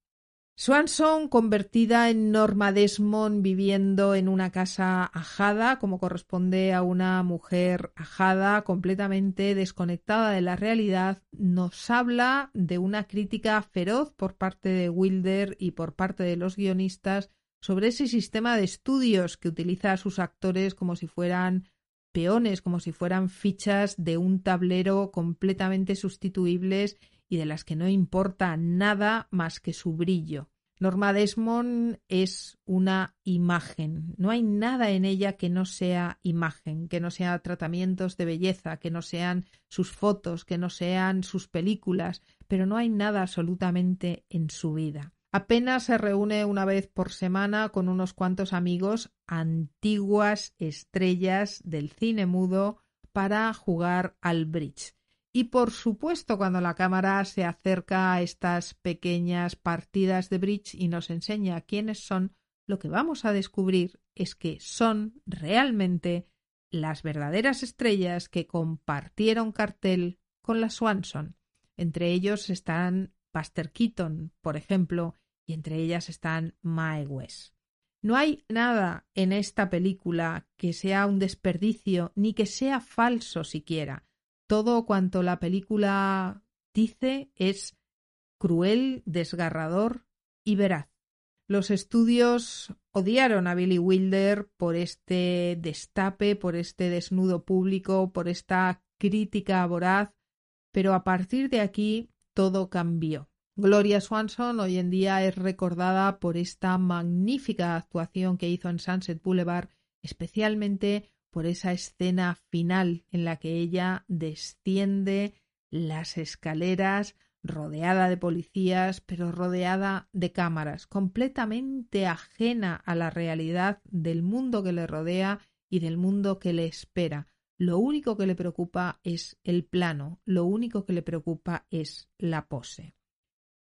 Swanson, convertida en Norma Desmond, viviendo en una casa ajada, como corresponde a una mujer ajada, completamente desconectada de la realidad, nos habla de una crítica feroz por parte de Wilder y por parte de los guionistas sobre ese sistema de estudios que utiliza a sus actores como si fueran peones, como si fueran fichas de un tablero completamente sustituibles y de las que no importa nada más que su brillo. Norma Desmond es una imagen. No hay nada en ella que no sea imagen, que no sea tratamientos de belleza, que no sean sus fotos, que no sean sus películas, pero no hay nada absolutamente en su vida. Apenas se reúne una vez por semana con unos cuantos amigos, antiguas estrellas del cine mudo, para jugar al bridge. Y por supuesto, cuando la cámara se acerca a estas pequeñas partidas de bridge y nos enseña quiénes son, lo que vamos a descubrir es que son realmente las verdaderas estrellas que compartieron cartel con la Swanson. Entre ellos están Buster Keaton, por ejemplo, y entre ellas están Mae West. No hay nada en esta película que sea un desperdicio ni que sea falso siquiera todo cuanto la película dice es cruel, desgarrador y veraz. Los estudios odiaron a Billy Wilder por este destape, por este desnudo público, por esta crítica voraz, pero a partir de aquí todo cambió. Gloria Swanson hoy en día es recordada por esta magnífica actuación que hizo en Sunset Boulevard, especialmente por esa escena final en la que ella desciende las escaleras rodeada de policías, pero rodeada de cámaras, completamente ajena a la realidad del mundo que le rodea y del mundo que le espera. Lo único que le preocupa es el plano, lo único que le preocupa es la pose.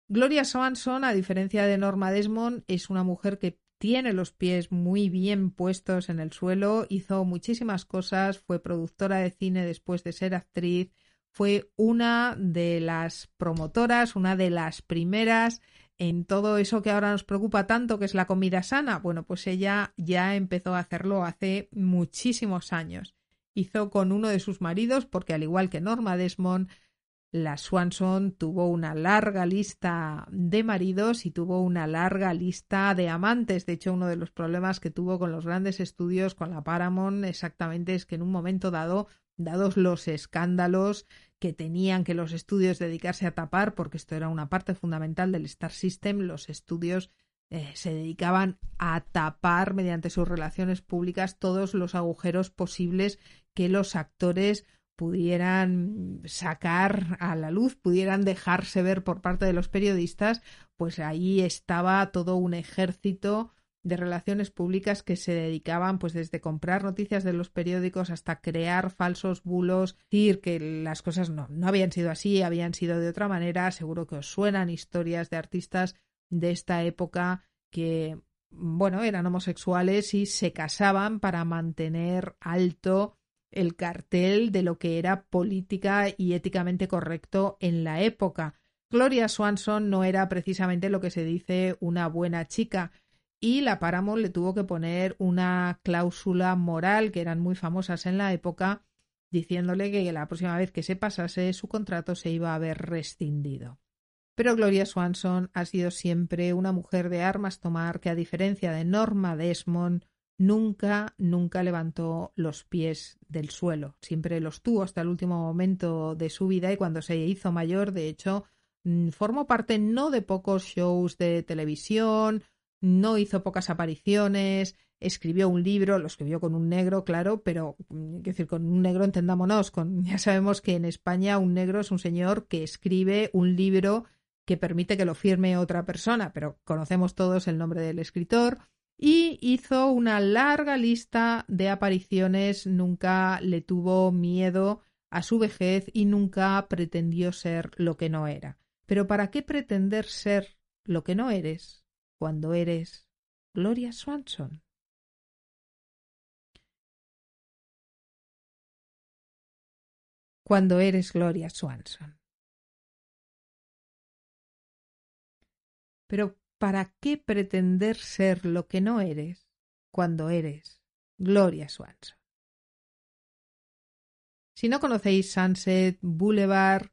Gloria Swanson, a diferencia de Norma Desmond, es una mujer que tiene los pies muy bien puestos en el suelo, hizo muchísimas cosas, fue productora de cine después de ser actriz, fue una de las promotoras, una de las primeras en todo eso que ahora nos preocupa tanto, que es la comida sana. Bueno, pues ella ya empezó a hacerlo hace muchísimos años. Hizo con uno de sus maridos, porque al igual que Norma Desmond, la Swanson tuvo una larga lista de maridos y tuvo una larga lista de amantes. De hecho, uno de los problemas que tuvo con los grandes estudios, con la Paramount, exactamente es que en un momento dado, dados los escándalos que tenían que los estudios dedicarse a tapar, porque esto era una parte fundamental del Star System, los estudios eh, se dedicaban a tapar mediante sus relaciones públicas todos los agujeros posibles que los actores pudieran sacar a la luz, pudieran dejarse ver por parte de los periodistas, pues ahí estaba todo un ejército de relaciones públicas que se dedicaban pues desde comprar noticias de los periódicos hasta crear falsos bulos, decir que las cosas no, no habían sido así, habían sido de otra manera, seguro que os suenan historias de artistas de esta época que bueno, eran homosexuales y se casaban para mantener alto el cartel de lo que era política y éticamente correcto en la época. Gloria Swanson no era precisamente lo que se dice una buena chica y la Paramount le tuvo que poner una cláusula moral que eran muy famosas en la época diciéndole que la próxima vez que se pasase su contrato se iba a ver rescindido. Pero Gloria Swanson ha sido siempre una mujer de armas tomar que a diferencia de Norma Desmond nunca, nunca levantó los pies del suelo. Siempre los tuvo hasta el último momento de su vida y cuando se hizo mayor, de hecho, mm, formó parte no de pocos shows de televisión, no hizo pocas apariciones, escribió un libro, lo escribió con un negro, claro, pero mm, decir, con un negro entendámonos, ya sabemos que en España un negro es un señor que escribe un libro que permite que lo firme otra persona, pero conocemos todos el nombre del escritor y hizo una larga lista de apariciones, nunca le tuvo miedo a su vejez y nunca pretendió ser lo que no era. Pero ¿para qué pretender ser lo que no eres cuando eres Gloria Swanson? Cuando eres Gloria Swanson. Pero ¿para qué pretender ser lo que no eres cuando eres Gloria Swanson? Si no conocéis Sunset Boulevard,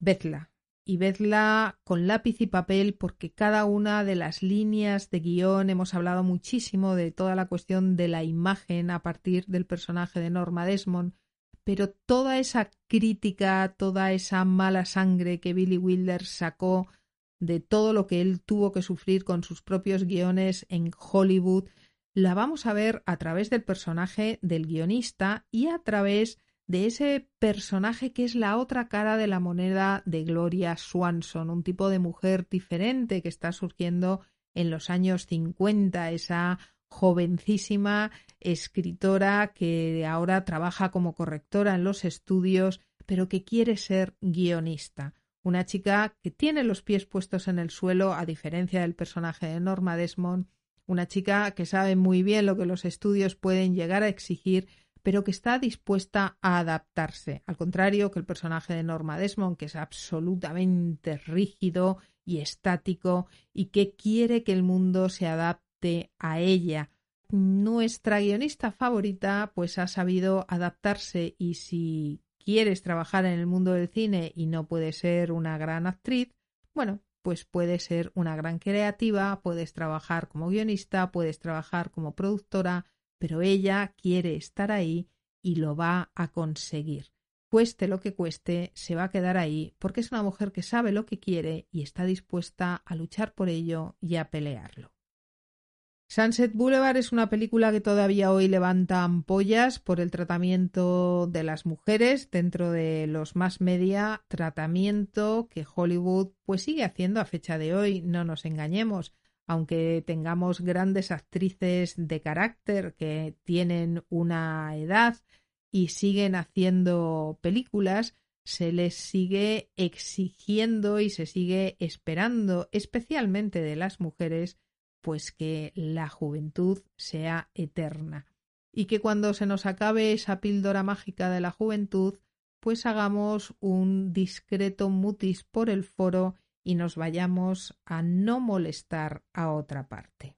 vedla. Y vedla con lápiz y papel porque cada una de las líneas de guion hemos hablado muchísimo de toda la cuestión de la imagen a partir del personaje de Norma Desmond, pero toda esa crítica, toda esa mala sangre que Billy Wilder sacó de todo lo que él tuvo que sufrir con sus propios guiones en Hollywood, la vamos a ver a través del personaje del guionista y a través de ese personaje que es la otra cara de la moneda de Gloria Swanson, un tipo de mujer diferente que está surgiendo en los años 50, esa jovencísima escritora que ahora trabaja como correctora en los estudios, pero que quiere ser guionista. Una chica que tiene los pies puestos en el suelo, a diferencia del personaje de Norma Desmond, una chica que sabe muy bien lo que los estudios pueden llegar a exigir, pero que está dispuesta a adaptarse, al contrario que el personaje de Norma Desmond, que es absolutamente rígido y estático y que quiere que el mundo se adapte a ella. Nuestra guionista favorita pues ha sabido adaptarse y si quieres trabajar en el mundo del cine y no puedes ser una gran actriz, bueno, pues puedes ser una gran creativa, puedes trabajar como guionista, puedes trabajar como productora, pero ella quiere estar ahí y lo va a conseguir. Cueste lo que cueste, se va a quedar ahí porque es una mujer que sabe lo que quiere y está dispuesta a luchar por ello y a pelearlo. Sunset Boulevard es una película que todavía hoy levanta ampollas por el tratamiento de las mujeres dentro de los más media, tratamiento que Hollywood pues sigue haciendo a fecha de hoy, no nos engañemos, aunque tengamos grandes actrices de carácter que tienen una edad y siguen haciendo películas, se les sigue exigiendo y se sigue esperando, especialmente de las mujeres, pues que la juventud sea eterna y que cuando se nos acabe esa píldora mágica de la juventud, pues hagamos un discreto mutis por el foro y nos vayamos a no molestar a otra parte.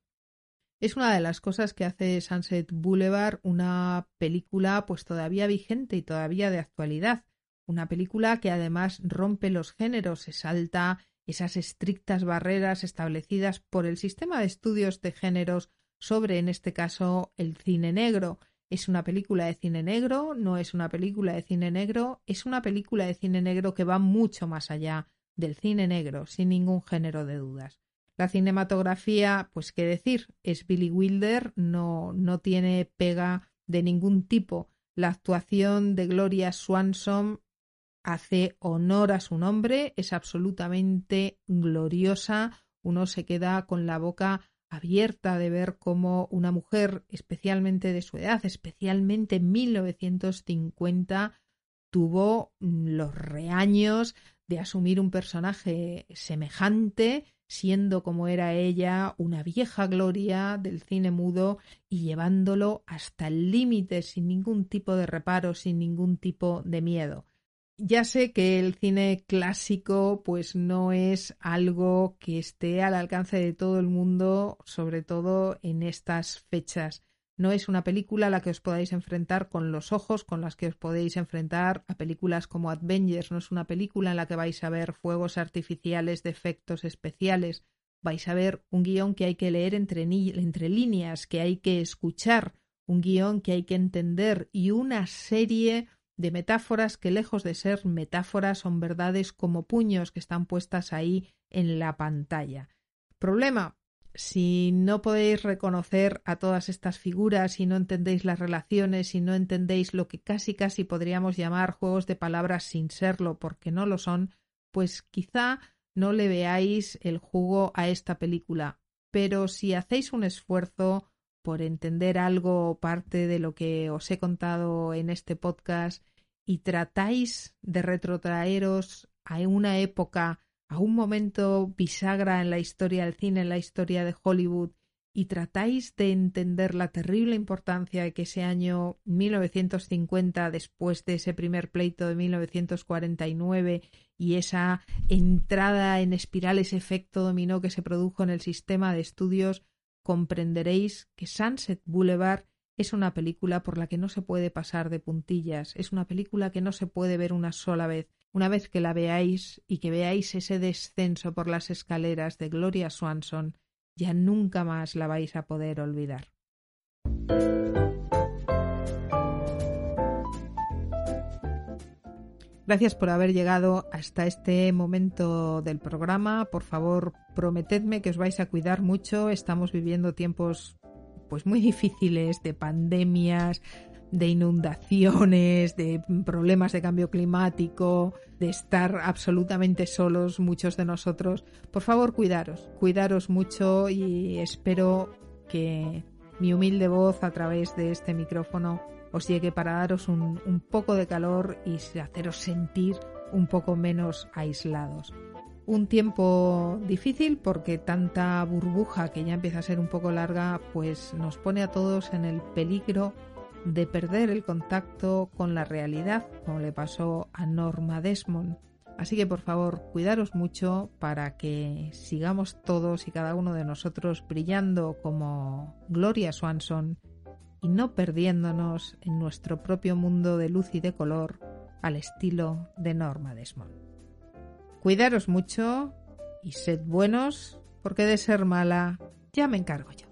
Es una de las cosas que hace Sunset Boulevard una película pues todavía vigente y todavía de actualidad, una película que además rompe los géneros, se salta esas estrictas barreras establecidas por el sistema de estudios de géneros sobre, en este caso, el cine negro. ¿Es una película de cine negro? ¿No es una película de cine negro? Es una película de cine negro que va mucho más allá del cine negro, sin ningún género de dudas. La cinematografía, pues qué decir, es Billy Wilder, no, no tiene pega de ningún tipo. La actuación de Gloria Swanson hace honor a su nombre, es absolutamente gloriosa, uno se queda con la boca abierta de ver cómo una mujer, especialmente de su edad, especialmente en 1950, tuvo los reaños de asumir un personaje semejante, siendo como era ella una vieja gloria del cine mudo y llevándolo hasta el límite sin ningún tipo de reparo, sin ningún tipo de miedo. Ya sé que el cine clásico pues no es algo que esté al alcance de todo el mundo, sobre todo en estas fechas. No es una película a la que os podáis enfrentar con los ojos con las que os podéis enfrentar a películas como Avengers. No es una película en la que vais a ver fuegos artificiales de efectos especiales. Vais a ver un guion que hay que leer entre, entre líneas, que hay que escuchar, un guion que hay que entender y una serie de metáforas que lejos de ser metáforas son verdades como puños que están puestas ahí en la pantalla. Problema, si no podéis reconocer a todas estas figuras, si no entendéis las relaciones, si no entendéis lo que casi casi podríamos llamar juegos de palabras sin serlo, porque no lo son, pues quizá no le veáis el jugo a esta película. pero si hacéis un esfuerzo por entender algo o parte de lo que os he contado en este podcast y tratáis de retrotraeros a una época, a un momento bisagra en la historia del cine, en la historia de Hollywood, y tratáis de entender la terrible importancia que ese año 1950, después de ese primer pleito de 1949 y esa entrada en espiral, ese efecto dominó que se produjo en el sistema de estudios, comprenderéis que Sunset Boulevard es una película por la que no se puede pasar de puntillas, es una película que no se puede ver una sola vez. Una vez que la veáis y que veáis ese descenso por las escaleras de Gloria Swanson, ya nunca más la vais a poder olvidar. Gracias por haber llegado hasta este momento del programa. Por favor, prometedme que os vais a cuidar mucho. Estamos viviendo tiempos pues muy difíciles de pandemias, de inundaciones, de problemas de cambio climático, de estar absolutamente solos muchos de nosotros. Por favor, cuidaros, cuidaros mucho y espero que mi humilde voz a través de este micrófono os llegue para daros un, un poco de calor y haceros sentir un poco menos aislados. Un tiempo difícil porque tanta burbuja que ya empieza a ser un poco larga pues nos pone a todos en el peligro de perder el contacto con la realidad, como le pasó a Norma Desmond. Así que por favor, cuidaros mucho para que sigamos todos y cada uno de nosotros brillando como Gloria Swanson y no perdiéndonos en nuestro propio mundo de luz y de color al estilo de Norma Desmond. Cuidaros mucho y sed buenos, porque de ser mala ya me encargo yo.